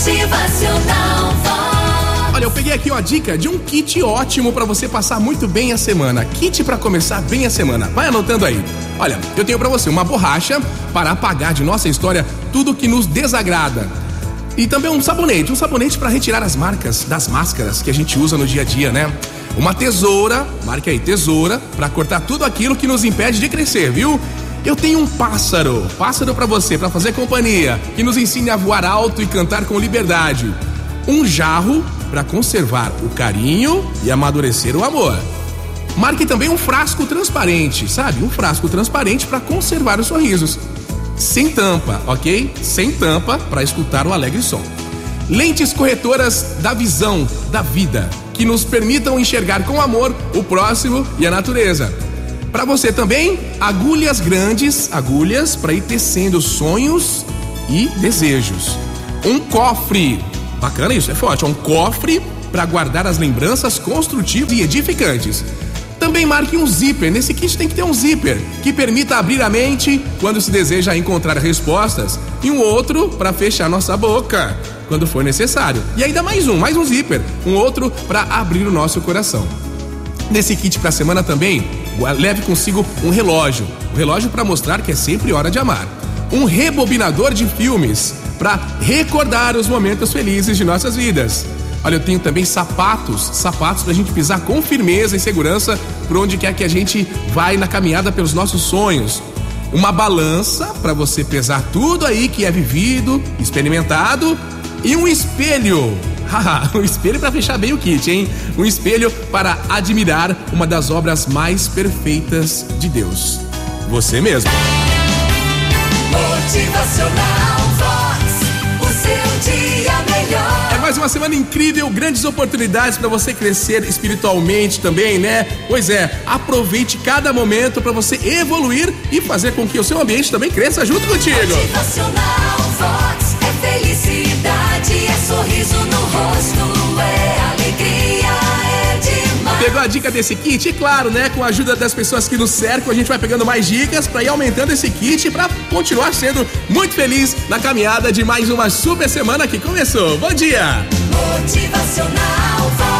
Motivacional. Olha, eu peguei aqui uma dica de um kit ótimo pra você passar muito bem a semana. Kit pra começar bem a semana. Vai anotando aí. Olha, eu tenho pra você uma borracha para apagar de nossa história tudo que nos desagrada. E também um sabonete, um sabonete pra retirar as marcas das máscaras que a gente usa no dia a dia, né? Uma tesoura, marque aí, tesoura, pra cortar tudo aquilo que nos impede de crescer, viu? Eu tenho um pássaro, pássaro pra você, pra fazer companhia, que nos ensine a voar alto e cantar com liberdade. Um jarro pra conservar o carinho e amadurecer o amor. Marque também um frasco transparente, sabe? Um frasco transparente pra conservar os sorrisos. Sem tampa, ok? Sem tampa pra escutar o alegre som. Lentes corretoras da visão, da vida, que nos permitam enxergar com amor o próximo e a natureza. Para você também, agulhas grandes, agulhas para ir tecendo sonhos e desejos. Um cofre, bacana isso, é forte, é um cofre para guardar as lembranças construtivas e edificantes. Também marque um zíper. Nesse kit tem que ter um zíper que permita abrir a mente quando se deseja encontrar respostas e um outro para fechar nossa boca quando for necessário. E ainda mais um, mais um zíper, um outro para abrir o nosso coração. Nesse kit para semana também, leve consigo um relógio, um relógio para mostrar que é sempre hora de amar. Um rebobinador de filmes para recordar os momentos felizes de nossas vidas. Olha, eu tenho também sapatos, sapatos pra gente pisar com firmeza e segurança por onde quer que a gente vai na caminhada pelos nossos sonhos. Uma balança para você pesar tudo aí que é vivido, experimentado e um espelho. Haha, um espelho para fechar bem o kit, hein? Um espelho para admirar uma das obras mais perfeitas de Deus. Você mesmo. Motivacional Vox. O seu dia melhor. É mais uma semana incrível, grandes oportunidades para você crescer espiritualmente também, né? Pois é, aproveite cada momento para você evoluir e fazer com que o seu ambiente também cresça junto contigo. Motivacional Vox. É felicidade, Pegou a dica desse kit? E claro, né? Com a ajuda das pessoas que nos cercam, a gente vai pegando mais dicas para ir aumentando esse kit para continuar sendo muito feliz na caminhada de mais uma super semana que começou. Bom dia! Motivacional.